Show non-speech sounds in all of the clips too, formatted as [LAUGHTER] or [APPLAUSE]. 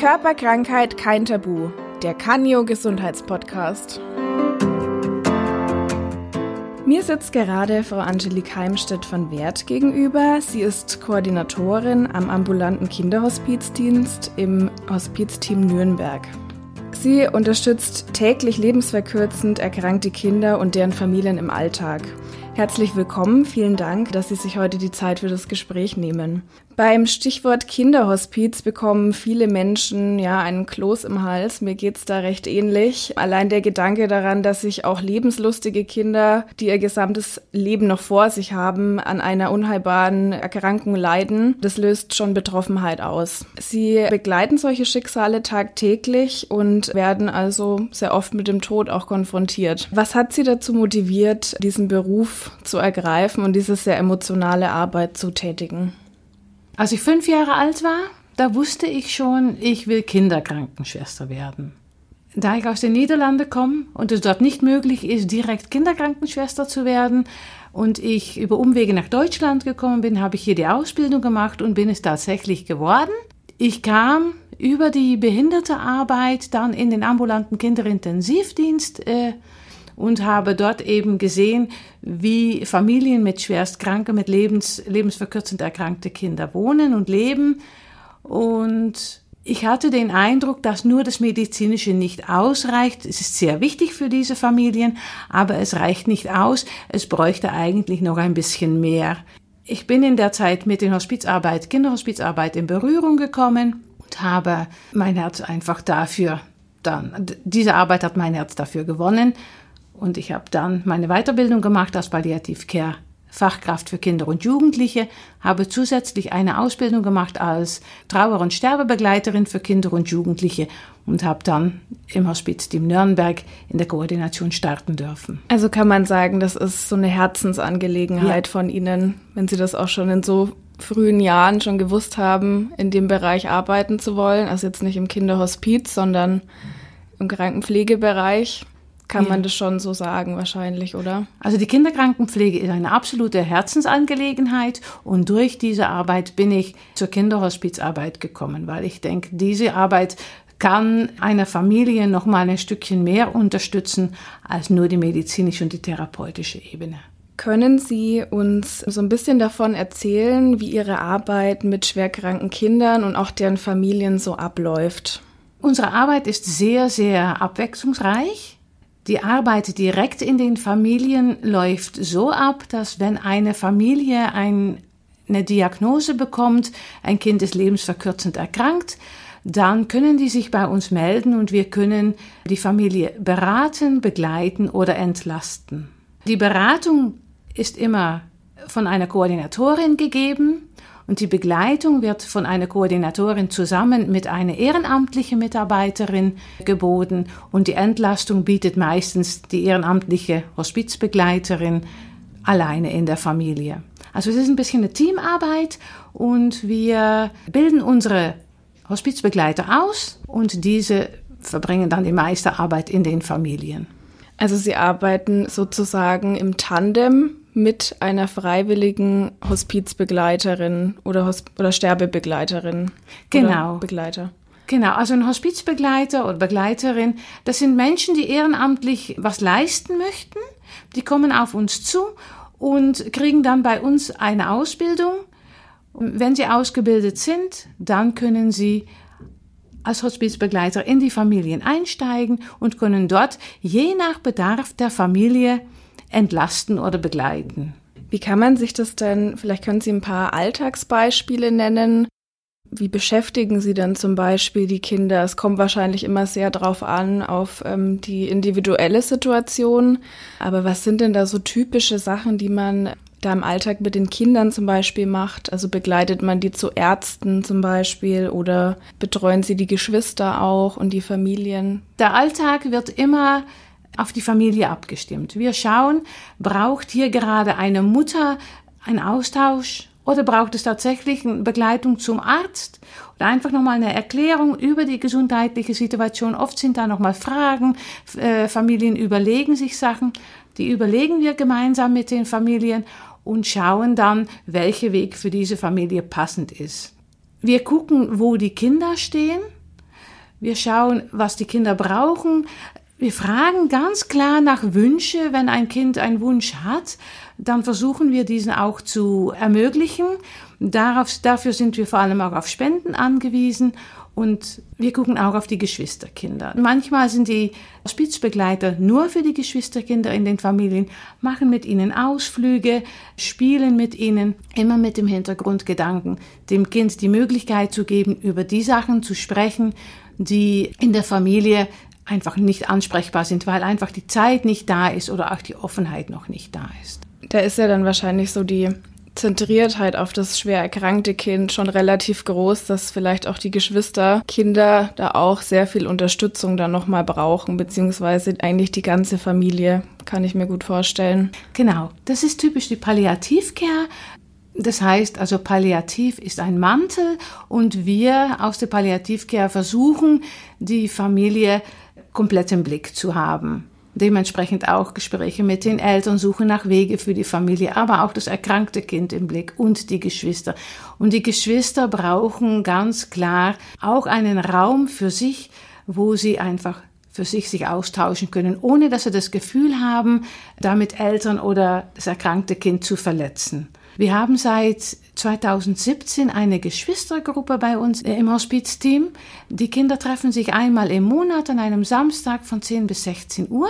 Körperkrankheit kein Tabu. Der Canio Gesundheitspodcast. Mir sitzt gerade Frau Angelique Heimstedt von Wert gegenüber. Sie ist Koordinatorin am ambulanten Kinderhospizdienst im Hospizteam Nürnberg. Sie unterstützt täglich lebensverkürzend erkrankte Kinder und deren Familien im Alltag. Herzlich willkommen, vielen Dank, dass Sie sich heute die Zeit für das Gespräch nehmen. Beim Stichwort Kinderhospiz bekommen viele Menschen ja einen Kloß im Hals. Mir geht's da recht ähnlich. Allein der Gedanke daran, dass sich auch lebenslustige Kinder, die ihr gesamtes Leben noch vor sich haben, an einer unheilbaren Erkrankung leiden, das löst schon Betroffenheit aus. Sie begleiten solche Schicksale tagtäglich und werden also sehr oft mit dem Tod auch konfrontiert. Was hat Sie dazu motiviert, diesen Beruf zu ergreifen und diese sehr emotionale Arbeit zu tätigen? Als ich fünf Jahre alt war, da wusste ich schon, ich will Kinderkrankenschwester werden. Da ich aus den Niederlanden komme und es dort nicht möglich ist, direkt Kinderkrankenschwester zu werden und ich über Umwege nach Deutschland gekommen bin, habe ich hier die Ausbildung gemacht und bin es tatsächlich geworden. Ich kam über die Behindertearbeit dann in den ambulanten Kinderintensivdienst äh, und habe dort eben gesehen, wie Familien mit schwerstkranke, mit lebens, lebensverkürzend erkrankte Kinder wohnen und leben. Und ich hatte den Eindruck, dass nur das Medizinische nicht ausreicht. Es ist sehr wichtig für diese Familien, aber es reicht nicht aus. Es bräuchte eigentlich noch ein bisschen mehr. Ich bin in der Zeit mit den Hospizarbeit, Kinderhospizarbeit in Berührung gekommen und habe mein Herz einfach dafür dann, diese Arbeit hat mein Herz dafür gewonnen und ich habe dann meine Weiterbildung gemacht als Palliativ Care Fachkraft für Kinder und Jugendliche, habe zusätzlich eine Ausbildung gemacht als Trauer- und Sterbebegleiterin für Kinder und Jugendliche und habe dann im Hospizteam Nürnberg in der Koordination starten dürfen. Also kann man sagen, das ist so eine Herzensangelegenheit ja. von Ihnen, wenn Sie das auch schon in so frühen Jahren schon gewusst haben, in dem Bereich arbeiten zu wollen, also jetzt nicht im Kinderhospiz, sondern im Krankenpflegebereich kann man das schon so sagen wahrscheinlich, oder? Also die Kinderkrankenpflege ist eine absolute Herzensangelegenheit und durch diese Arbeit bin ich zur Kinderhospizarbeit gekommen, weil ich denke, diese Arbeit kann einer Familie noch mal ein Stückchen mehr unterstützen als nur die medizinische und die therapeutische Ebene. Können Sie uns so ein bisschen davon erzählen, wie Ihre Arbeit mit schwerkranken Kindern und auch deren Familien so abläuft? Unsere Arbeit ist sehr, sehr abwechslungsreich. Die Arbeit direkt in den Familien läuft so ab, dass wenn eine Familie ein, eine Diagnose bekommt, ein Kind ist lebensverkürzend erkrankt, dann können die sich bei uns melden und wir können die Familie beraten, begleiten oder entlasten. Die Beratung ist immer von einer Koordinatorin gegeben. Und die Begleitung wird von einer Koordinatorin zusammen mit einer ehrenamtlichen Mitarbeiterin geboten. Und die Entlastung bietet meistens die ehrenamtliche Hospizbegleiterin alleine in der Familie. Also es ist ein bisschen eine Teamarbeit und wir bilden unsere Hospizbegleiter aus und diese verbringen dann die meiste Arbeit in den Familien. Also Sie arbeiten sozusagen im Tandem mit einer freiwilligen Hospizbegleiterin oder, Hosp oder Sterbebegleiterin. Genau. Oder Begleiter. Genau, also ein Hospizbegleiter oder Begleiterin, das sind Menschen, die ehrenamtlich was leisten möchten. Die kommen auf uns zu und kriegen dann bei uns eine Ausbildung. Wenn sie ausgebildet sind, dann können sie als Hospizbegleiter in die Familien einsteigen und können dort je nach Bedarf der Familie entlasten oder begleiten. Wie kann man sich das denn, vielleicht können Sie ein paar Alltagsbeispiele nennen. Wie beschäftigen Sie denn zum Beispiel die Kinder? Es kommt wahrscheinlich immer sehr drauf an, auf ähm, die individuelle Situation. Aber was sind denn da so typische Sachen, die man da im Alltag mit den Kindern zum Beispiel macht? Also begleitet man die zu Ärzten zum Beispiel oder betreuen Sie die Geschwister auch und die Familien? Der Alltag wird immer auf die Familie abgestimmt. Wir schauen, braucht hier gerade eine Mutter einen Austausch oder braucht es tatsächlich eine Begleitung zum Arzt oder einfach nochmal eine Erklärung über die gesundheitliche Situation. Oft sind da nochmal Fragen, äh, Familien überlegen sich Sachen, die überlegen wir gemeinsam mit den Familien und schauen dann, welcher Weg für diese Familie passend ist. Wir gucken, wo die Kinder stehen Wir schauen, was die Kinder brauchen. Wir fragen ganz klar nach Wünsche. Wenn ein Kind einen Wunsch hat, dann versuchen wir diesen auch zu ermöglichen. Darauf, dafür sind wir vor allem auch auf Spenden angewiesen und wir gucken auch auf die Geschwisterkinder. Manchmal sind die Hospizbegleiter nur für die Geschwisterkinder in den Familien, machen mit ihnen Ausflüge, spielen mit ihnen, immer mit dem Hintergrundgedanken, dem Kind die Möglichkeit zu geben, über die Sachen zu sprechen, die in der Familie einfach nicht ansprechbar sind, weil einfach die Zeit nicht da ist oder auch die Offenheit noch nicht da ist. Da ist ja dann wahrscheinlich so die Zentriertheit auf das schwer erkrankte Kind schon relativ groß, dass vielleicht auch die Geschwisterkinder da auch sehr viel Unterstützung dann nochmal brauchen, beziehungsweise eigentlich die ganze Familie, kann ich mir gut vorstellen. Genau, das ist typisch die Palliativcare. Das heißt also, Palliativ ist ein Mantel und wir aus der Palliativcare versuchen, die Familie komplett im Blick zu haben. Dementsprechend auch Gespräche mit den Eltern, suchen nach Wege für die Familie, aber auch das erkrankte Kind im Blick und die Geschwister. Und die Geschwister brauchen ganz klar auch einen Raum für sich, wo sie einfach für sich sich austauschen können, ohne dass sie das Gefühl haben, damit Eltern oder das erkrankte Kind zu verletzen. Wir haben seit 2017 eine Geschwistergruppe bei uns im Hospizteam. Die Kinder treffen sich einmal im Monat an einem Samstag von 10 bis 16 Uhr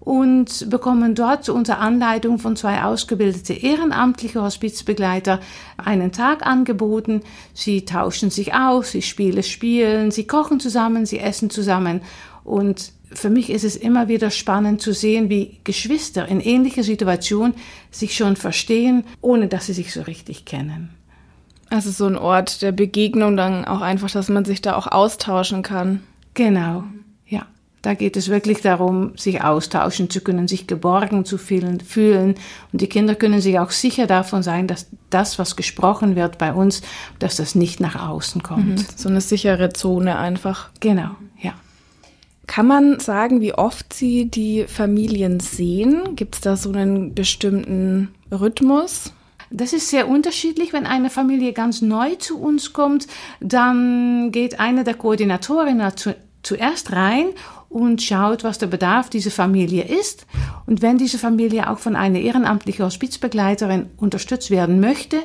und bekommen dort unter Anleitung von zwei ausgebildete ehrenamtliche Hospizbegleiter einen Tag angeboten. Sie tauschen sich aus, sie spielen Spielen, sie kochen zusammen, sie essen zusammen und für mich ist es immer wieder spannend zu sehen, wie Geschwister in ähnlicher Situation sich schon verstehen, ohne dass sie sich so richtig kennen. Also so ein Ort der Begegnung dann auch einfach, dass man sich da auch austauschen kann. Genau, ja. Da geht es wirklich darum, sich austauschen zu können, sich geborgen zu fühlen. Und die Kinder können sich auch sicher davon sein, dass das, was gesprochen wird bei uns, dass das nicht nach außen kommt. Mhm. So eine sichere Zone einfach. Genau. Kann man sagen, wie oft Sie die Familien sehen? Gibt es da so einen bestimmten Rhythmus? Das ist sehr unterschiedlich. Wenn eine Familie ganz neu zu uns kommt, dann geht eine der Koordinatorinnen zu, zuerst rein und schaut, was der Bedarf dieser Familie ist. Und wenn diese Familie auch von einer ehrenamtlichen Hospizbegleiterin unterstützt werden möchte,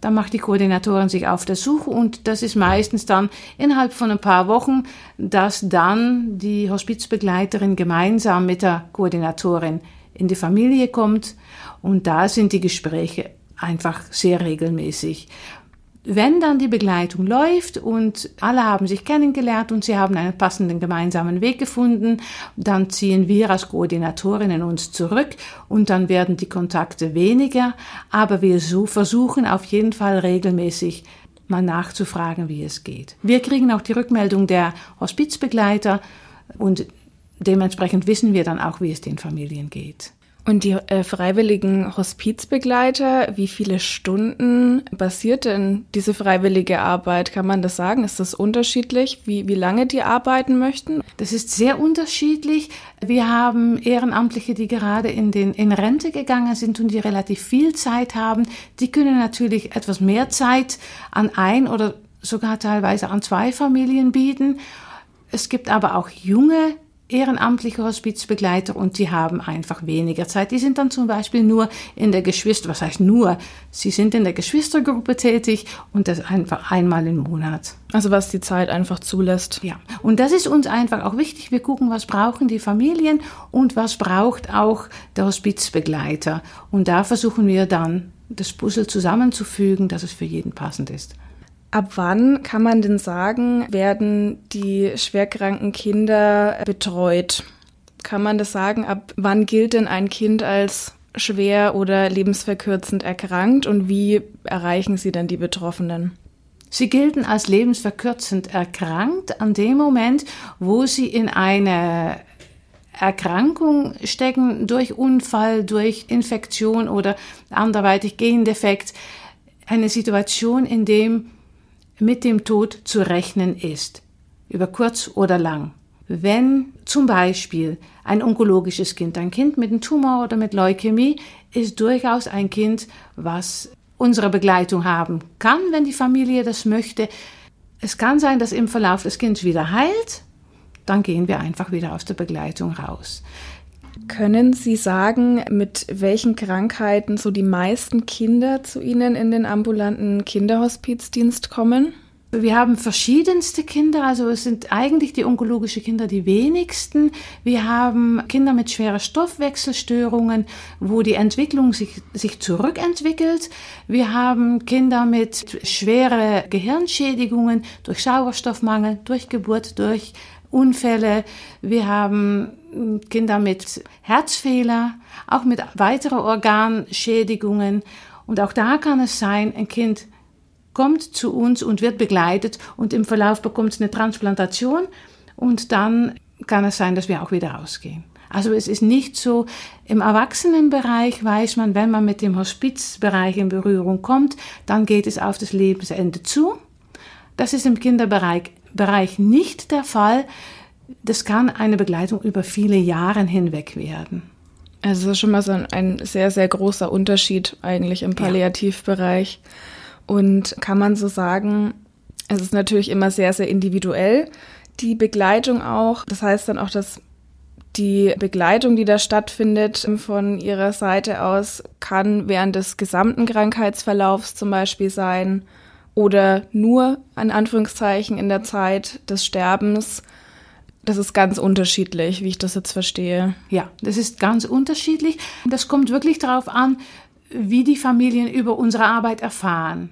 dann macht die Koordinatorin sich auf der Suche und das ist meistens dann innerhalb von ein paar Wochen, dass dann die Hospizbegleiterin gemeinsam mit der Koordinatorin in die Familie kommt und da sind die Gespräche einfach sehr regelmäßig. Wenn dann die Begleitung läuft und alle haben sich kennengelernt und sie haben einen passenden gemeinsamen Weg gefunden, dann ziehen wir als Koordinatorinnen uns zurück und dann werden die Kontakte weniger, aber wir so versuchen auf jeden Fall regelmäßig mal nachzufragen, wie es geht. Wir kriegen auch die Rückmeldung der Hospizbegleiter und dementsprechend wissen wir dann auch, wie es den Familien geht. Und die äh, freiwilligen Hospizbegleiter, wie viele Stunden basiert denn diese freiwillige Arbeit? Kann man das sagen? Ist das unterschiedlich, wie, wie lange die arbeiten möchten? Das ist sehr unterschiedlich. Wir haben Ehrenamtliche, die gerade in, den, in Rente gegangen sind und die relativ viel Zeit haben. Die können natürlich etwas mehr Zeit an ein oder sogar teilweise an zwei Familien bieten. Es gibt aber auch junge ehrenamtliche Hospizbegleiter und die haben einfach weniger Zeit. Die sind dann zum Beispiel nur in der Geschwister, was heißt nur? Sie sind in der Geschwistergruppe tätig und das einfach einmal im Monat. Also was die Zeit einfach zulässt. Ja. Und das ist uns einfach auch wichtig. Wir gucken, was brauchen die Familien und was braucht auch der Hospizbegleiter. Und da versuchen wir dann das Puzzle zusammenzufügen, dass es für jeden passend ist. Ab wann kann man denn sagen, werden die schwerkranken Kinder betreut? Kann man das sagen? Ab wann gilt denn ein Kind als schwer oder lebensverkürzend erkrankt und wie erreichen Sie denn die Betroffenen? Sie gelten als lebensverkürzend erkrankt an dem Moment, wo sie in eine Erkrankung stecken durch Unfall, durch Infektion oder anderweitig Gendefekt. Eine Situation, in dem mit dem Tod zu rechnen ist, über kurz oder lang. Wenn zum Beispiel ein onkologisches Kind, ein Kind mit einem Tumor oder mit Leukämie, ist durchaus ein Kind, was unsere Begleitung haben kann, wenn die Familie das möchte. Es kann sein, dass im Verlauf des Kindes wieder heilt, dann gehen wir einfach wieder aus der Begleitung raus. Können Sie sagen, mit welchen Krankheiten so die meisten Kinder zu Ihnen in den ambulanten Kinderhospizdienst kommen? Wir haben verschiedenste Kinder, also es sind eigentlich die onkologischen Kinder die wenigsten. Wir haben Kinder mit schweren Stoffwechselstörungen, wo die Entwicklung sich, sich zurückentwickelt. Wir haben Kinder mit schweren Gehirnschädigungen durch Sauerstoffmangel, durch Geburt, durch Unfälle. Wir haben Kinder mit Herzfehler, auch mit weiteren Organschädigungen. Und auch da kann es sein, ein Kind kommt zu uns und wird begleitet und im Verlauf bekommt es eine Transplantation und dann kann es sein, dass wir auch wieder rausgehen. Also es ist nicht so, im Erwachsenenbereich weiß man, wenn man mit dem Hospizbereich in Berührung kommt, dann geht es auf das Lebensende zu. Das ist im Kinderbereich Bereich nicht der Fall. Das kann eine Begleitung über viele Jahre hinweg werden. Also das ist schon mal so ein, ein sehr, sehr großer Unterschied eigentlich im Palliativbereich. Ja. Und kann man so sagen, es ist natürlich immer sehr, sehr individuell, die Begleitung auch. Das heißt dann auch, dass die Begleitung, die da stattfindet von ihrer Seite aus, kann während des gesamten Krankheitsverlaufs zum Beispiel sein oder nur an Anführungszeichen in der Zeit des Sterbens. Das ist ganz unterschiedlich, wie ich das jetzt verstehe. Ja, das ist ganz unterschiedlich. Das kommt wirklich darauf an, wie die Familien über unsere Arbeit erfahren.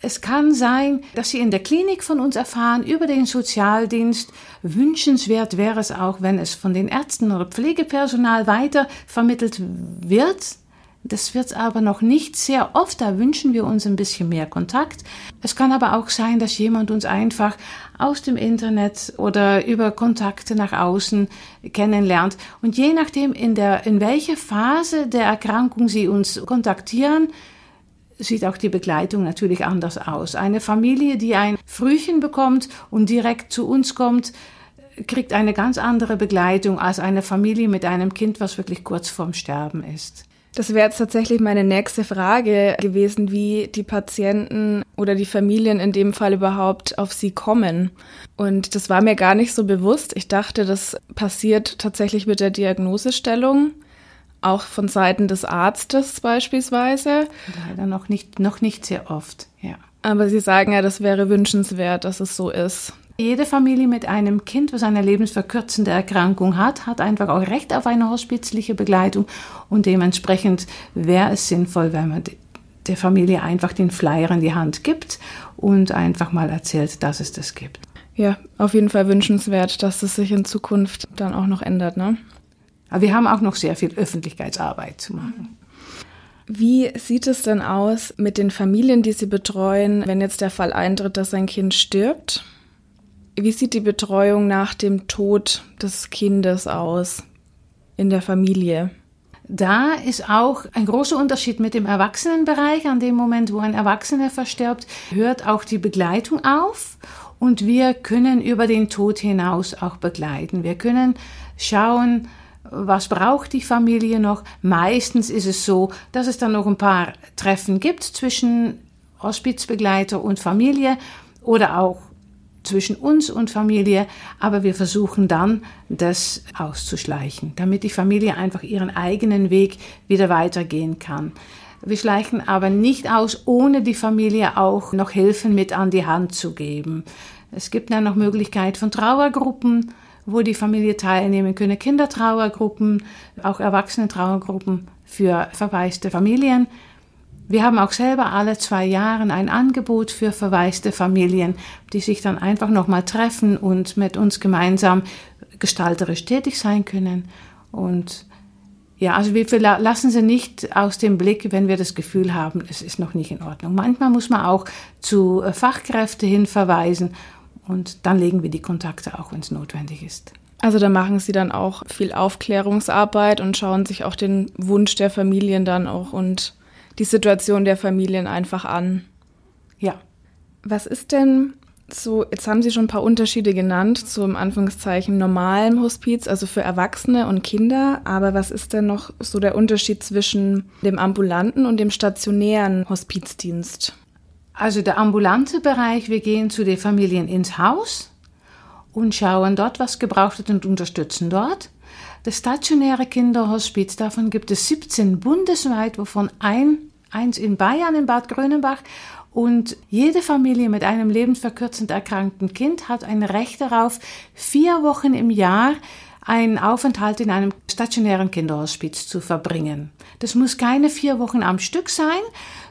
Es kann sein, dass Sie in der Klinik von uns erfahren über den Sozialdienst. Wünschenswert wäre es auch, wenn es von den Ärzten oder Pflegepersonal weiter vermittelt wird. Das wird aber noch nicht sehr oft, da wünschen wir uns ein bisschen mehr Kontakt. Es kann aber auch sein, dass jemand uns einfach aus dem Internet oder über Kontakte nach außen kennenlernt. Und je nachdem, in, der, in welcher Phase der Erkrankung Sie uns kontaktieren, sieht auch die Begleitung natürlich anders aus. Eine Familie, die ein Frühchen bekommt und direkt zu uns kommt, kriegt eine ganz andere Begleitung als eine Familie mit einem Kind, was wirklich kurz vorm Sterben ist. Das wäre jetzt tatsächlich meine nächste Frage gewesen, wie die Patienten oder die Familien in dem Fall überhaupt auf sie kommen. Und das war mir gar nicht so bewusst. Ich dachte, das passiert tatsächlich mit der Diagnosestellung, auch von Seiten des Arztes beispielsweise. Leider noch nicht, noch nicht sehr oft, ja. Aber Sie sagen ja, das wäre wünschenswert, dass es so ist. Jede Familie mit einem Kind, was eine lebensverkürzende Erkrankung hat, hat einfach auch Recht auf eine hospizliche Begleitung und dementsprechend wäre es sinnvoll, wenn man der Familie einfach den Flyer in die Hand gibt und einfach mal erzählt, dass es das gibt. Ja, auf jeden Fall wünschenswert, dass es sich in Zukunft dann auch noch ändert, ne? Aber wir haben auch noch sehr viel Öffentlichkeitsarbeit zu machen. Wie sieht es denn aus mit den Familien, die Sie betreuen, wenn jetzt der Fall eintritt, dass ein Kind stirbt? Wie sieht die Betreuung nach dem Tod des Kindes aus in der Familie? Da ist auch ein großer Unterschied mit dem Erwachsenenbereich. An dem Moment, wo ein Erwachsener verstirbt, hört auch die Begleitung auf und wir können über den Tod hinaus auch begleiten. Wir können schauen, was braucht die Familie noch. Meistens ist es so, dass es dann noch ein paar Treffen gibt zwischen Hospizbegleiter und Familie oder auch zwischen uns und Familie, aber wir versuchen dann, das auszuschleichen, damit die Familie einfach ihren eigenen Weg wieder weitergehen kann. Wir schleichen aber nicht aus, ohne die Familie auch noch Hilfen mit an die Hand zu geben. Es gibt dann noch Möglichkeit von Trauergruppen, wo die Familie teilnehmen können, Kindertrauergruppen, auch Erwachsene-Trauergruppen für verwaiste Familien. Wir haben auch selber alle zwei Jahre ein Angebot für verwaiste Familien, die sich dann einfach nochmal treffen und mit uns gemeinsam gestalterisch tätig sein können. Und ja, also wir lassen sie nicht aus dem Blick, wenn wir das Gefühl haben, es ist noch nicht in Ordnung. Manchmal muss man auch zu äh, Fachkräften hin verweisen und dann legen wir die Kontakte auch, wenn es notwendig ist. Also da machen Sie dann auch viel Aufklärungsarbeit und schauen sich auch den Wunsch der Familien dann auch und die Situation der Familien einfach an. Ja. Was ist denn so, jetzt haben Sie schon ein paar Unterschiede genannt zum Anführungszeichen normalen Hospiz, also für Erwachsene und Kinder. Aber was ist denn noch so der Unterschied zwischen dem ambulanten und dem stationären Hospizdienst? Also der ambulante Bereich, wir gehen zu den Familien ins Haus und schauen dort, was gebraucht wird und unterstützen dort. Das stationäre Kinderhospiz, davon gibt es 17 bundesweit, wovon ein, eins in Bayern, in Bad Grönenbach. Und jede Familie mit einem lebensverkürzend erkrankten Kind hat ein Recht darauf, vier Wochen im Jahr einen Aufenthalt in einem stationären Kinderhospiz zu verbringen. Das muss keine vier Wochen am Stück sein,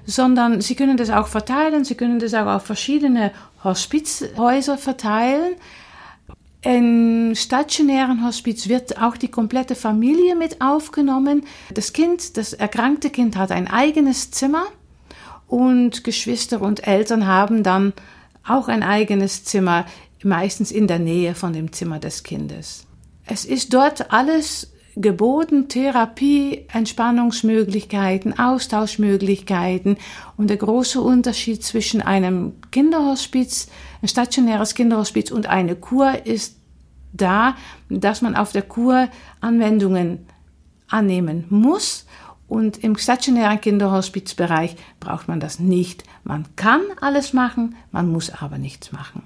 sondern Sie können das auch verteilen, Sie können das auch auf verschiedene Hospizhäuser verteilen. Im stationären Hospiz wird auch die komplette Familie mit aufgenommen. Das Kind, das erkrankte Kind hat ein eigenes Zimmer und Geschwister und Eltern haben dann auch ein eigenes Zimmer, meistens in der Nähe von dem Zimmer des Kindes. Es ist dort alles geboten, Therapie, Entspannungsmöglichkeiten, Austauschmöglichkeiten und der große Unterschied zwischen einem Kinderhospiz, ein stationäres Kinderhospiz und eine Kur ist da, dass man auf der Kur Anwendungen annehmen muss und im stationären Kinderhospizbereich braucht man das nicht. Man kann alles machen, man muss aber nichts machen.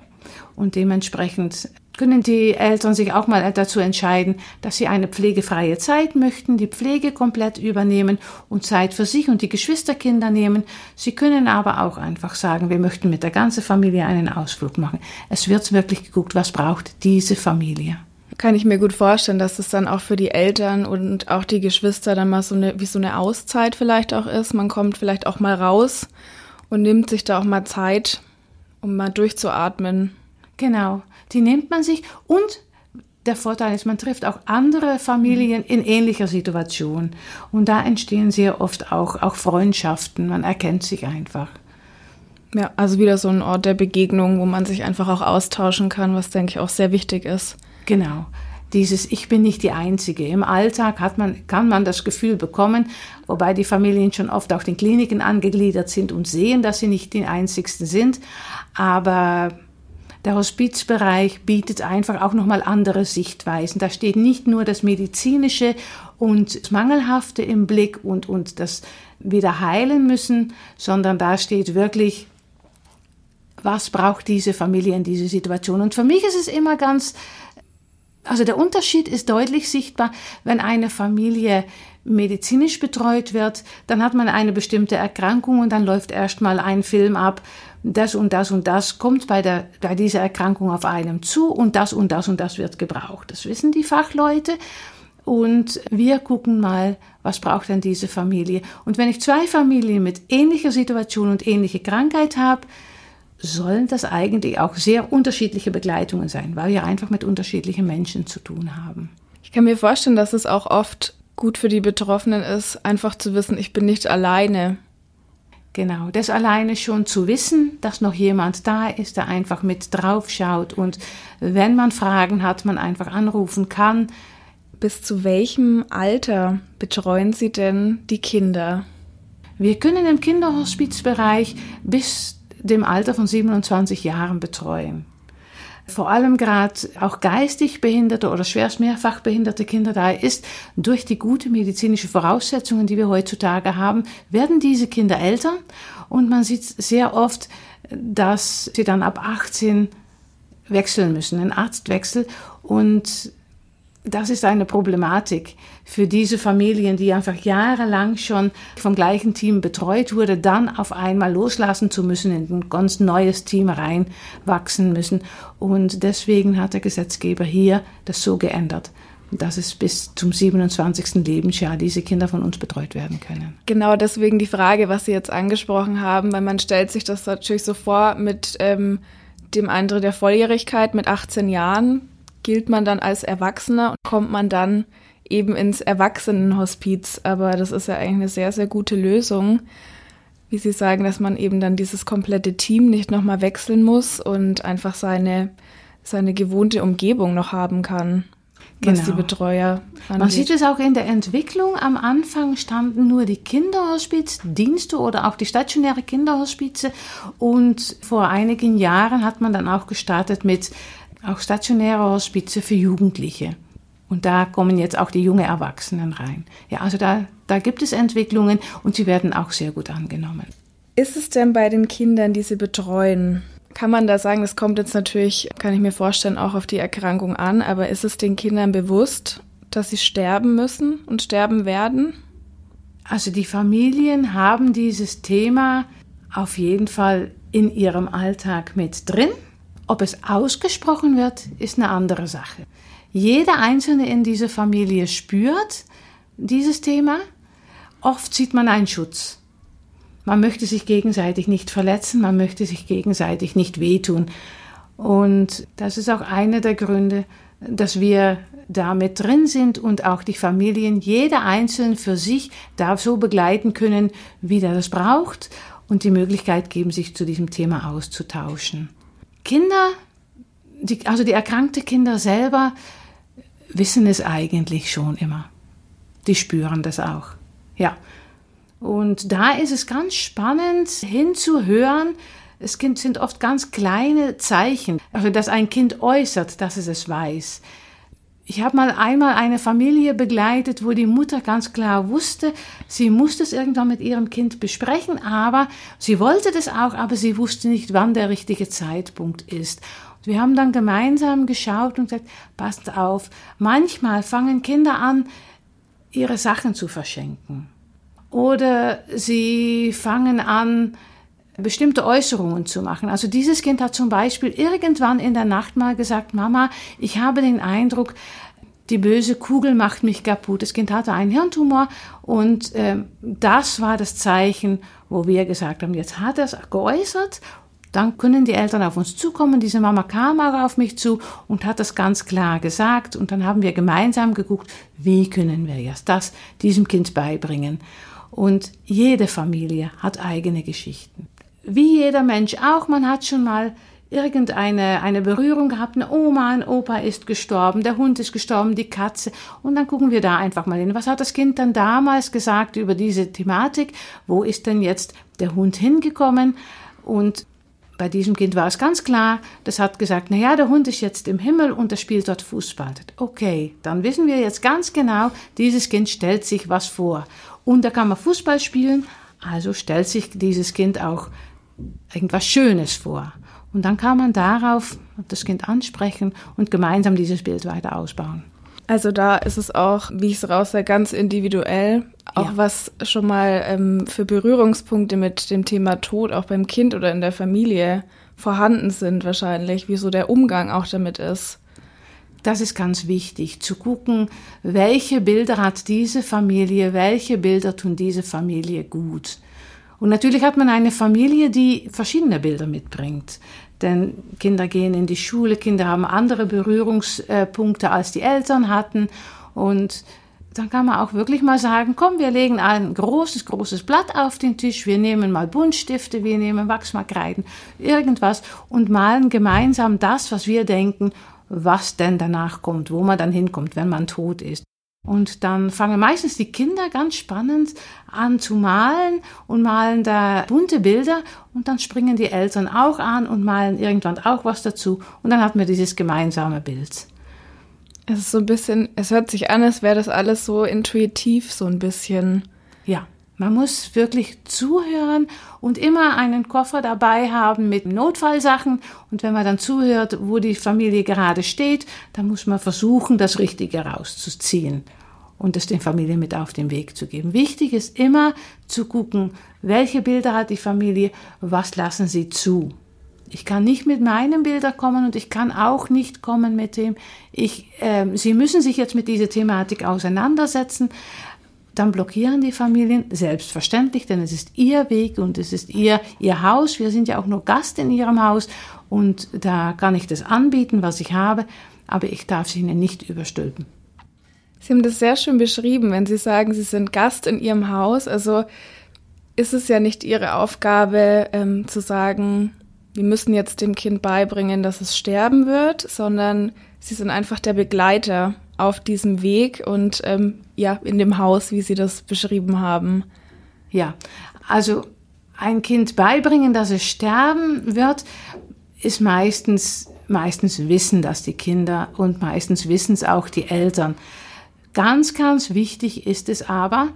Und dementsprechend können die Eltern sich auch mal dazu entscheiden, dass sie eine pflegefreie Zeit möchten, die Pflege komplett übernehmen und Zeit für sich und die Geschwisterkinder nehmen. Sie können aber auch einfach sagen, wir möchten mit der ganzen Familie einen Ausflug machen. Es wird wirklich geguckt, was braucht diese Familie. Kann ich mir gut vorstellen, dass es dann auch für die Eltern und auch die Geschwister dann mal so eine, wie so eine Auszeit vielleicht auch ist. Man kommt vielleicht auch mal raus und nimmt sich da auch mal Zeit, um mal durchzuatmen. Genau, die nimmt man sich und der Vorteil ist, man trifft auch andere Familien in ähnlicher Situation. Und da entstehen sehr oft auch, auch Freundschaften. Man erkennt sich einfach. Ja, also wieder so ein Ort der Begegnung, wo man sich einfach auch austauschen kann, was denke ich auch sehr wichtig ist. Genau. Dieses Ich bin nicht die Einzige. Im Alltag hat man, kann man das Gefühl bekommen, wobei die Familien schon oft auch den Kliniken angegliedert sind und sehen, dass sie nicht die Einzigsten sind. Aber der Hospizbereich bietet einfach auch nochmal andere Sichtweisen. Da steht nicht nur das Medizinische und das Mangelhafte im Blick und, und das wieder heilen müssen, sondern da steht wirklich, was braucht diese Familie in dieser Situation. Und für mich ist es immer ganz, also der Unterschied ist deutlich sichtbar, wenn eine Familie medizinisch betreut wird, dann hat man eine bestimmte Erkrankung und dann läuft erstmal ein Film ab, das und das und das kommt bei, der, bei dieser Erkrankung auf einem zu und das und das und das wird gebraucht. Das wissen die Fachleute. Und wir gucken mal, was braucht denn diese Familie. Und wenn ich zwei Familien mit ähnlicher Situation und ähnlicher Krankheit habe, sollen das eigentlich auch sehr unterschiedliche Begleitungen sein, weil wir einfach mit unterschiedlichen Menschen zu tun haben. Ich kann mir vorstellen, dass es auch oft gut für die Betroffenen ist, einfach zu wissen, ich bin nicht alleine. Genau, das alleine schon zu wissen, dass noch jemand da ist, der einfach mit drauf schaut und wenn man Fragen hat, man einfach anrufen kann. Bis zu welchem Alter betreuen Sie denn die Kinder? Wir können im Kinderhospizbereich bis dem Alter von 27 Jahren betreuen vor allem gerade auch geistig behinderte oder schwerst mehrfach behinderte Kinder da ist, durch die gute medizinische Voraussetzungen, die wir heutzutage haben, werden diese Kinder älter. Und man sieht sehr oft, dass sie dann ab 18 wechseln müssen, einen Arztwechsel. Und das ist eine Problematik für diese Familien, die einfach jahrelang schon vom gleichen Team betreut wurde, dann auf einmal loslassen zu müssen, in ein ganz neues Team reinwachsen müssen. Und deswegen hat der Gesetzgeber hier das so geändert, dass es bis zum 27. Lebensjahr diese Kinder von uns betreut werden können. Genau deswegen die Frage, was Sie jetzt angesprochen haben, weil man stellt sich das natürlich so vor mit ähm, dem Eintritt der Volljährigkeit mit 18 Jahren gilt man dann als Erwachsener und kommt man dann eben ins Erwachsenenhospiz. Aber das ist ja eigentlich eine sehr, sehr gute Lösung, wie Sie sagen, dass man eben dann dieses komplette Team nicht nochmal wechseln muss und einfach seine, seine gewohnte Umgebung noch haben kann. Was genau. die Betreuer angeht. Man sieht es auch in der Entwicklung. Am Anfang standen nur die Kinderhospizdienste oder auch die stationäre Kinderhospize. Und vor einigen Jahren hat man dann auch gestartet mit auch stationäre Hospize für Jugendliche. Und da kommen jetzt auch die jungen Erwachsenen rein. Ja, also da, da gibt es Entwicklungen und sie werden auch sehr gut angenommen. Ist es denn bei den Kindern, die Sie betreuen, Kann man da sagen, das kommt jetzt natürlich, kann ich mir vorstellen, auch auf die Erkrankung an, aber ist es den Kindern bewusst, dass sie sterben müssen und sterben werden? Also die Familien haben dieses Thema auf jeden Fall in ihrem Alltag mit drin. Ob es ausgesprochen wird, ist eine andere Sache. Jeder Einzelne in dieser Familie spürt dieses Thema. Oft sieht man einen Schutz. Man möchte sich gegenseitig nicht verletzen, man möchte sich gegenseitig nicht wehtun. Und das ist auch einer der Gründe, dass wir da mit drin sind und auch die Familien, jeder einzeln für sich darf so begleiten können, wie der das braucht und die Möglichkeit geben, sich zu diesem Thema auszutauschen. Kinder, die, also die erkrankten Kinder selber, wissen es eigentlich schon immer. Die spüren das auch. Ja. Und da ist es ganz spannend hinzuhören. Es sind oft ganz kleine Zeichen, also dass ein Kind äußert, dass es es weiß. Ich habe mal einmal eine Familie begleitet, wo die Mutter ganz klar wusste, sie musste es irgendwann mit ihrem Kind besprechen, aber sie wollte das auch, aber sie wusste nicht, wann der richtige Zeitpunkt ist. Wir haben dann gemeinsam geschaut und gesagt, passt auf, manchmal fangen Kinder an, ihre Sachen zu verschenken. Oder sie fangen an, bestimmte Äußerungen zu machen. Also dieses Kind hat zum Beispiel irgendwann in der Nacht mal gesagt, Mama, ich habe den Eindruck, die böse Kugel macht mich kaputt. Das Kind hatte einen Hirntumor und äh, das war das Zeichen, wo wir gesagt haben, jetzt hat er es geäußert dann können die Eltern auf uns zukommen. Diese Mama kam auch auf mich zu und hat das ganz klar gesagt. Und dann haben wir gemeinsam geguckt, wie können wir jetzt das diesem Kind beibringen. Und jede Familie hat eigene Geschichten. Wie jeder Mensch auch, man hat schon mal irgendeine eine Berührung gehabt, eine Oma, ein Opa ist gestorben, der Hund ist gestorben, die Katze. Und dann gucken wir da einfach mal hin. Was hat das Kind dann damals gesagt über diese Thematik? Wo ist denn jetzt der Hund hingekommen? Und bei diesem Kind war es ganz klar, das hat gesagt, naja, der Hund ist jetzt im Himmel und er spielt dort Fußball. Okay, dann wissen wir jetzt ganz genau, dieses Kind stellt sich was vor. Und da kann man Fußball spielen, also stellt sich dieses Kind auch irgendwas Schönes vor. Und dann kann man darauf das Kind ansprechen und gemeinsam dieses Bild weiter ausbauen. Also da ist es auch, wie ich es raushöre, ganz individuell. Auch ja. was schon mal ähm, für Berührungspunkte mit dem Thema Tod auch beim Kind oder in der Familie vorhanden sind wahrscheinlich, wie so der Umgang auch damit ist. Das ist ganz wichtig, zu gucken, welche Bilder hat diese Familie, welche Bilder tun diese Familie gut. Und natürlich hat man eine Familie, die verschiedene Bilder mitbringt. Denn Kinder gehen in die Schule, Kinder haben andere Berührungspunkte, als die Eltern hatten. Und dann kann man auch wirklich mal sagen, komm, wir legen ein großes, großes Blatt auf den Tisch, wir nehmen mal Buntstifte, wir nehmen Wachsmalkreiden, irgendwas und malen gemeinsam das, was wir denken, was denn danach kommt, wo man dann hinkommt, wenn man tot ist. Und dann fangen meistens die Kinder ganz spannend an zu malen und malen da bunte Bilder und dann springen die Eltern auch an und malen irgendwann auch was dazu und dann hat man dieses gemeinsame Bild. Es ist so ein bisschen, es hört sich an, als wäre das alles so intuitiv, so ein bisschen. Ja, man muss wirklich zuhören und immer einen Koffer dabei haben mit Notfallsachen. Und wenn man dann zuhört, wo die Familie gerade steht, dann muss man versuchen, das Richtige rauszuziehen und es den Familien mit auf den Weg zu geben. Wichtig ist immer zu gucken, welche Bilder hat die Familie, was lassen sie zu. Ich kann nicht mit meinen Bildern kommen und ich kann auch nicht kommen mit dem, ich, äh, Sie müssen sich jetzt mit dieser Thematik auseinandersetzen dann blockieren die Familien selbstverständlich, denn es ist ihr Weg und es ist ihr, ihr Haus. Wir sind ja auch nur Gast in ihrem Haus und da kann ich das anbieten, was ich habe, aber ich darf es ihnen nicht überstülpen. Sie haben das sehr schön beschrieben, wenn Sie sagen, Sie sind Gast in Ihrem Haus. Also ist es ja nicht Ihre Aufgabe ähm, zu sagen, wir müssen jetzt dem Kind beibringen, dass es sterben wird, sondern Sie sind einfach der Begleiter auf diesem Weg und ähm, ja, in dem Haus, wie Sie das beschrieben haben. Ja, also ein Kind beibringen, dass es sterben wird, ist meistens, meistens wissen das die Kinder und meistens wissen es auch die Eltern. Ganz, ganz wichtig ist es aber,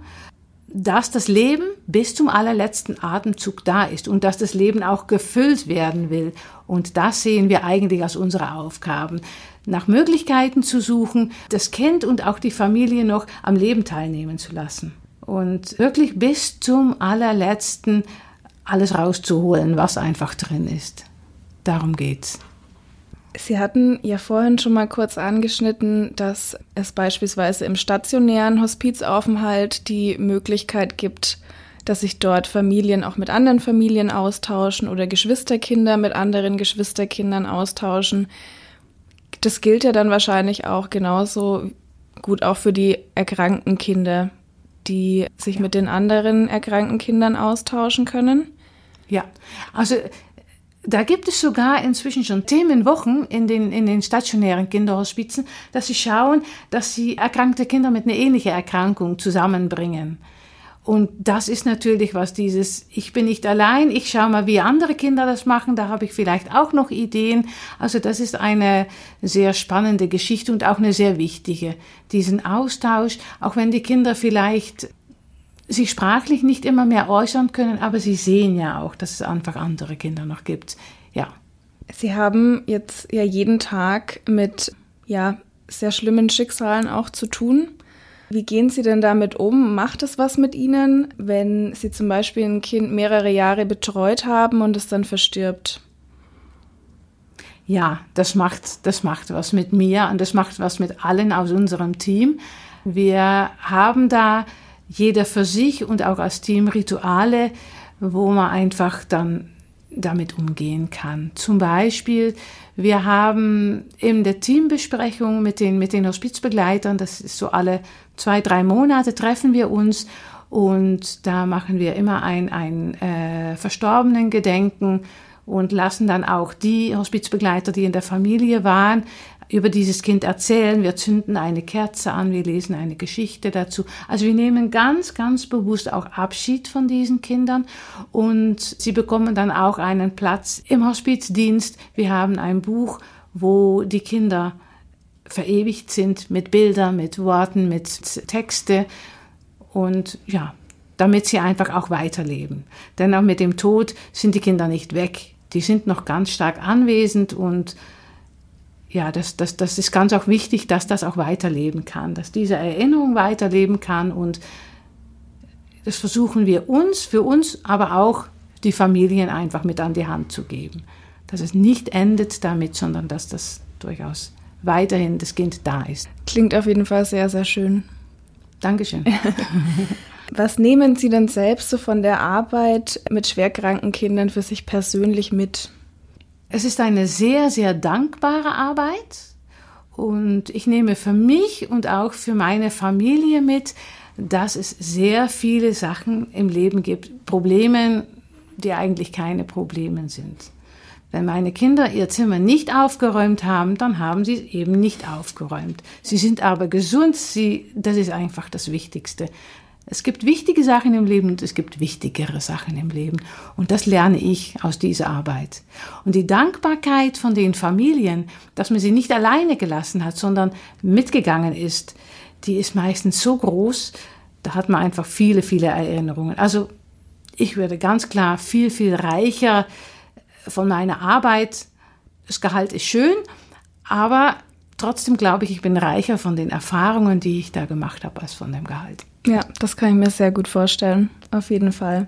dass das Leben bis zum allerletzten Atemzug da ist und dass das Leben auch gefüllt werden will. Und das sehen wir eigentlich als unsere Aufgaben. Nach Möglichkeiten zu suchen, das Kind und auch die Familie noch am Leben teilnehmen zu lassen. Und wirklich bis zum allerletzten alles rauszuholen, was einfach drin ist. Darum geht's. Sie hatten ja vorhin schon mal kurz angeschnitten, dass es beispielsweise im stationären Hospizaufenthalt die Möglichkeit gibt, dass sich dort Familien auch mit anderen Familien austauschen oder Geschwisterkinder mit anderen Geschwisterkindern austauschen. Das gilt ja dann wahrscheinlich auch genauso gut auch für die erkrankten Kinder, die sich ja. mit den anderen erkrankten Kindern austauschen können. Ja, also da gibt es sogar inzwischen schon Themenwochen in den, in den stationären Kinderhospizen, dass sie schauen, dass sie erkrankte Kinder mit einer ähnlichen Erkrankung zusammenbringen. Und das ist natürlich was dieses, ich bin nicht allein, ich schaue mal, wie andere Kinder das machen, da habe ich vielleicht auch noch Ideen. Also das ist eine sehr spannende Geschichte und auch eine sehr wichtige, diesen Austausch, auch wenn die Kinder vielleicht sich sprachlich nicht immer mehr äußern können, aber sie sehen ja auch, dass es einfach andere Kinder noch gibt. Ja. Sie haben jetzt ja jeden Tag mit ja sehr schlimmen Schicksalen auch zu tun. Wie gehen Sie denn damit um? Macht es was mit Ihnen, wenn Sie zum Beispiel ein Kind mehrere Jahre betreut haben und es dann verstirbt? Ja, das macht, das macht was mit mir und das macht was mit allen aus unserem Team. Wir haben da jeder für sich und auch als Team Rituale, wo man einfach dann damit umgehen kann. Zum Beispiel, wir haben in der Teambesprechung mit den, mit den Hospizbegleitern, das ist so alle zwei, drei Monate, treffen wir uns und da machen wir immer ein, ein äh, verstorbenen Gedenken und lassen dann auch die Hospizbegleiter, die in der Familie waren, über dieses Kind erzählen. Wir zünden eine Kerze an, wir lesen eine Geschichte dazu. Also wir nehmen ganz, ganz bewusst auch Abschied von diesen Kindern und sie bekommen dann auch einen Platz im Hospizdienst. Wir haben ein Buch, wo die Kinder verewigt sind mit Bildern, mit Worten, mit Texte und ja, damit sie einfach auch weiterleben. Denn auch mit dem Tod sind die Kinder nicht weg. Die sind noch ganz stark anwesend und ja, das, das, das ist ganz auch wichtig, dass das auch weiterleben kann, dass diese Erinnerung weiterleben kann und das versuchen wir uns, für uns, aber auch die Familien einfach mit an die Hand zu geben. Dass es nicht endet damit, sondern dass das durchaus weiterhin das Kind da ist. Klingt auf jeden Fall sehr, sehr schön. Dankeschön. [LAUGHS] Was nehmen Sie denn selbst so von der Arbeit mit schwerkranken Kindern für sich persönlich mit? Es ist eine sehr, sehr dankbare Arbeit und ich nehme für mich und auch für meine Familie mit, dass es sehr viele Sachen im Leben gibt, Probleme, die eigentlich keine Probleme sind. Wenn meine Kinder ihr Zimmer nicht aufgeräumt haben, dann haben sie es eben nicht aufgeräumt. Sie sind aber gesund, sie, das ist einfach das Wichtigste. Es gibt wichtige Sachen im Leben und es gibt wichtigere Sachen im Leben. Und das lerne ich aus dieser Arbeit. Und die Dankbarkeit von den Familien, dass man sie nicht alleine gelassen hat, sondern mitgegangen ist, die ist meistens so groß, da hat man einfach viele, viele Erinnerungen. Also ich werde ganz klar viel, viel reicher von meiner Arbeit. Das Gehalt ist schön, aber trotzdem glaube ich, ich bin reicher von den Erfahrungen, die ich da gemacht habe, als von dem Gehalt. Ja, das kann ich mir sehr gut vorstellen, auf jeden Fall.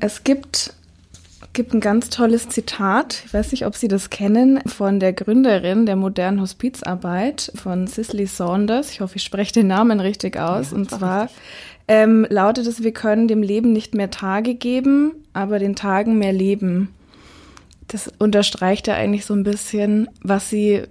Es gibt, gibt ein ganz tolles Zitat, ich weiß nicht, ob Sie das kennen, von der Gründerin der modernen Hospizarbeit, von Cicely Saunders. Ich hoffe, ich spreche den Namen richtig aus. Ja, Und zwar ähm, lautet es, wir können dem Leben nicht mehr Tage geben, aber den Tagen mehr Leben. Das unterstreicht ja eigentlich so ein bisschen, was Sie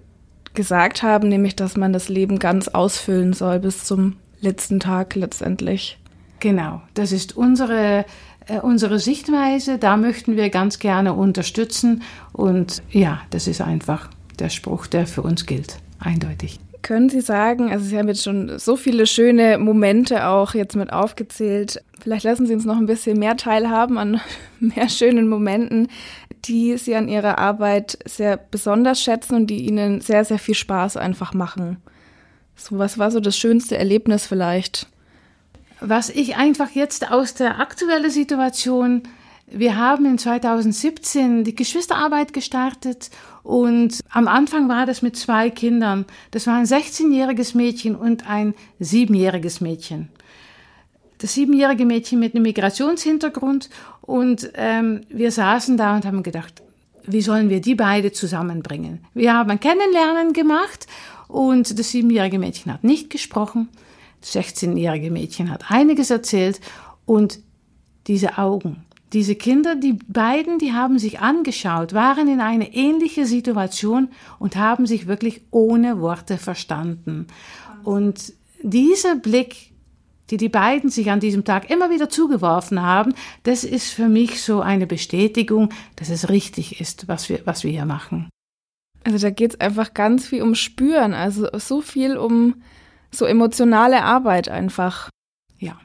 gesagt haben, nämlich, dass man das Leben ganz ausfüllen soll bis zum letzten Tag letztendlich. Genau, das ist unsere, äh, unsere Sichtweise. Da möchten wir ganz gerne unterstützen. Und ja, das ist einfach der Spruch, der für uns gilt. Eindeutig. Können Sie sagen, also Sie haben jetzt schon so viele schöne Momente auch jetzt mit aufgezählt. Vielleicht lassen Sie uns noch ein bisschen mehr teilhaben an [LAUGHS] mehr schönen Momenten, die Sie an Ihrer Arbeit sehr besonders schätzen und die Ihnen sehr, sehr viel Spaß einfach machen. So, was war so das schönste Erlebnis vielleicht? Was ich einfach jetzt aus der aktuellen Situation, wir haben in 2017 die Geschwisterarbeit gestartet und am Anfang war das mit zwei Kindern. Das war ein 16-jähriges Mädchen und ein siebenjähriges Mädchen. Das siebenjährige Mädchen mit einem Migrationshintergrund und ähm, wir saßen da und haben gedacht, wie sollen wir die beide zusammenbringen? Wir haben ein Kennenlernen gemacht und das siebenjährige Mädchen hat nicht gesprochen. Das 16-jährige Mädchen hat einiges erzählt und diese Augen, diese Kinder, die beiden, die haben sich angeschaut, waren in eine ähnliche Situation und haben sich wirklich ohne Worte verstanden. Und dieser Blick, die die beiden sich an diesem Tag immer wieder zugeworfen haben, das ist für mich so eine Bestätigung, dass es richtig ist, was wir, was wir hier machen. Also da geht es einfach ganz viel um Spüren, also so viel um so emotionale Arbeit einfach. Ja, ja.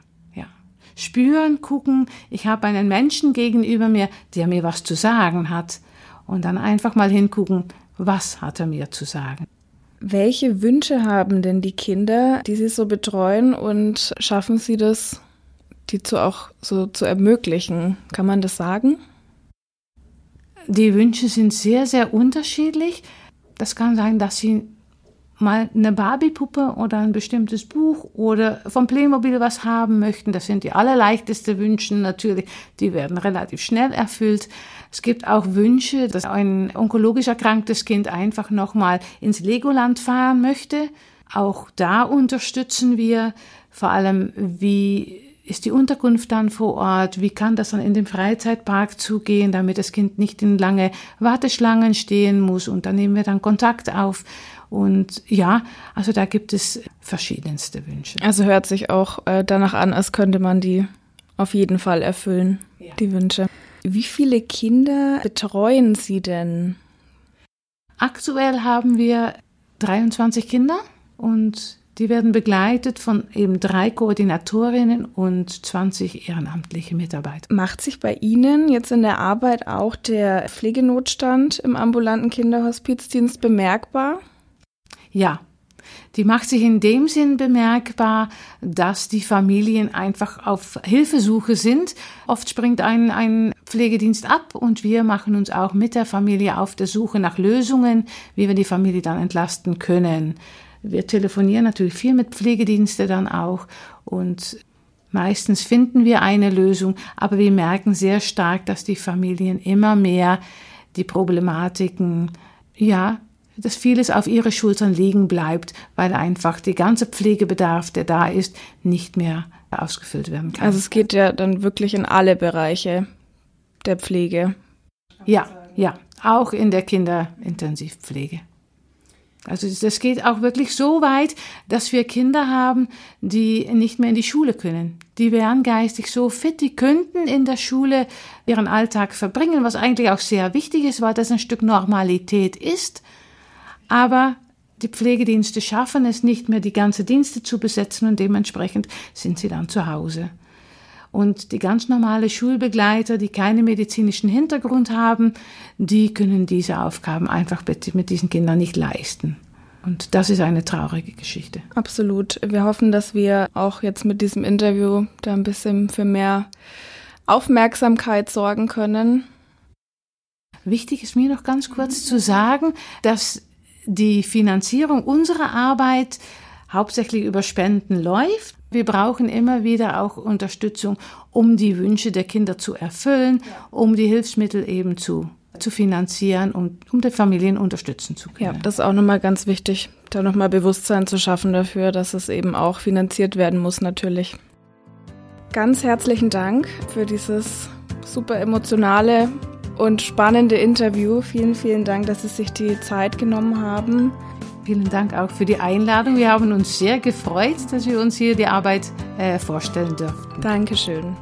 Spüren, gucken, ich habe einen Menschen gegenüber mir, der mir was zu sagen hat. Und dann einfach mal hingucken, was hat er mir zu sagen. Welche Wünsche haben denn die Kinder, die Sie so betreuen und schaffen Sie das, die zu auch so zu ermöglichen? Kann man das sagen? Die Wünsche sind sehr, sehr unterschiedlich. Das kann sein, dass sie mal eine Barbie-Puppe oder ein bestimmtes Buch oder vom Playmobil was haben möchten. Das sind die allerleichtesten Wünsche natürlich. Die werden relativ schnell erfüllt. Es gibt auch Wünsche, dass ein onkologisch erkranktes Kind einfach nochmal ins Legoland fahren möchte. Auch da unterstützen wir vor allem, wie ist die Unterkunft dann vor Ort? Wie kann das dann in dem Freizeitpark zugehen, damit das Kind nicht in lange Warteschlangen stehen muss? Und dann nehmen wir dann Kontakt auf. Und ja, also da gibt es verschiedenste Wünsche. Also hört sich auch äh, danach an, als könnte man die auf jeden Fall erfüllen, ja. die Wünsche. Wie viele Kinder betreuen Sie denn? Aktuell haben wir 23 Kinder und die werden begleitet von eben drei Koordinatorinnen und 20 ehrenamtliche Mitarbeiter. Macht sich bei Ihnen jetzt in der Arbeit auch der Pflegenotstand im ambulanten Kinderhospizdienst bemerkbar? Ja, die macht sich in dem Sinn bemerkbar, dass die Familien einfach auf Hilfesuche sind. Oft springt ein, ein Pflegedienst ab und wir machen uns auch mit der Familie auf der Suche nach Lösungen, wie wir die Familie dann entlasten können. Wir telefonieren natürlich viel mit Pflegediensten dann auch und meistens finden wir eine Lösung, aber wir merken sehr stark, dass die Familien immer mehr die Problematiken, ja, dass vieles auf ihre Schultern liegen bleibt, weil einfach der ganze Pflegebedarf, der da ist, nicht mehr ausgefüllt werden kann. Also es geht ja dann wirklich in alle Bereiche der Pflege. Ja, ja, auch in der Kinderintensivpflege. Also das geht auch wirklich so weit, dass wir Kinder haben, die nicht mehr in die Schule können. Die wären geistig so fit, die könnten in der Schule ihren Alltag verbringen, was eigentlich auch sehr wichtig ist, weil das ein Stück Normalität ist. Aber die Pflegedienste schaffen es nicht mehr, die ganze Dienste zu besetzen und dementsprechend sind sie dann zu Hause. Und die ganz normale Schulbegleiter, die keinen medizinischen Hintergrund haben, die können diese Aufgaben einfach mit diesen Kindern nicht leisten. Und das ist eine traurige Geschichte. Absolut. Wir hoffen, dass wir auch jetzt mit diesem Interview da ein bisschen für mehr Aufmerksamkeit sorgen können. Wichtig ist mir noch ganz kurz zu sagen, dass die Finanzierung unserer Arbeit hauptsächlich über Spenden läuft. Wir brauchen immer wieder auch Unterstützung, um die Wünsche der Kinder zu erfüllen, um die Hilfsmittel eben zu, zu finanzieren und um die Familien unterstützen zu können. Ja, das ist auch nochmal ganz wichtig, da nochmal Bewusstsein zu schaffen dafür, dass es eben auch finanziert werden muss natürlich. Ganz herzlichen Dank für dieses super emotionale und spannende Interview. Vielen, vielen Dank, dass Sie sich die Zeit genommen haben. Vielen Dank auch für die Einladung. Wir haben uns sehr gefreut, dass wir uns hier die Arbeit äh, vorstellen dürften. Dankeschön.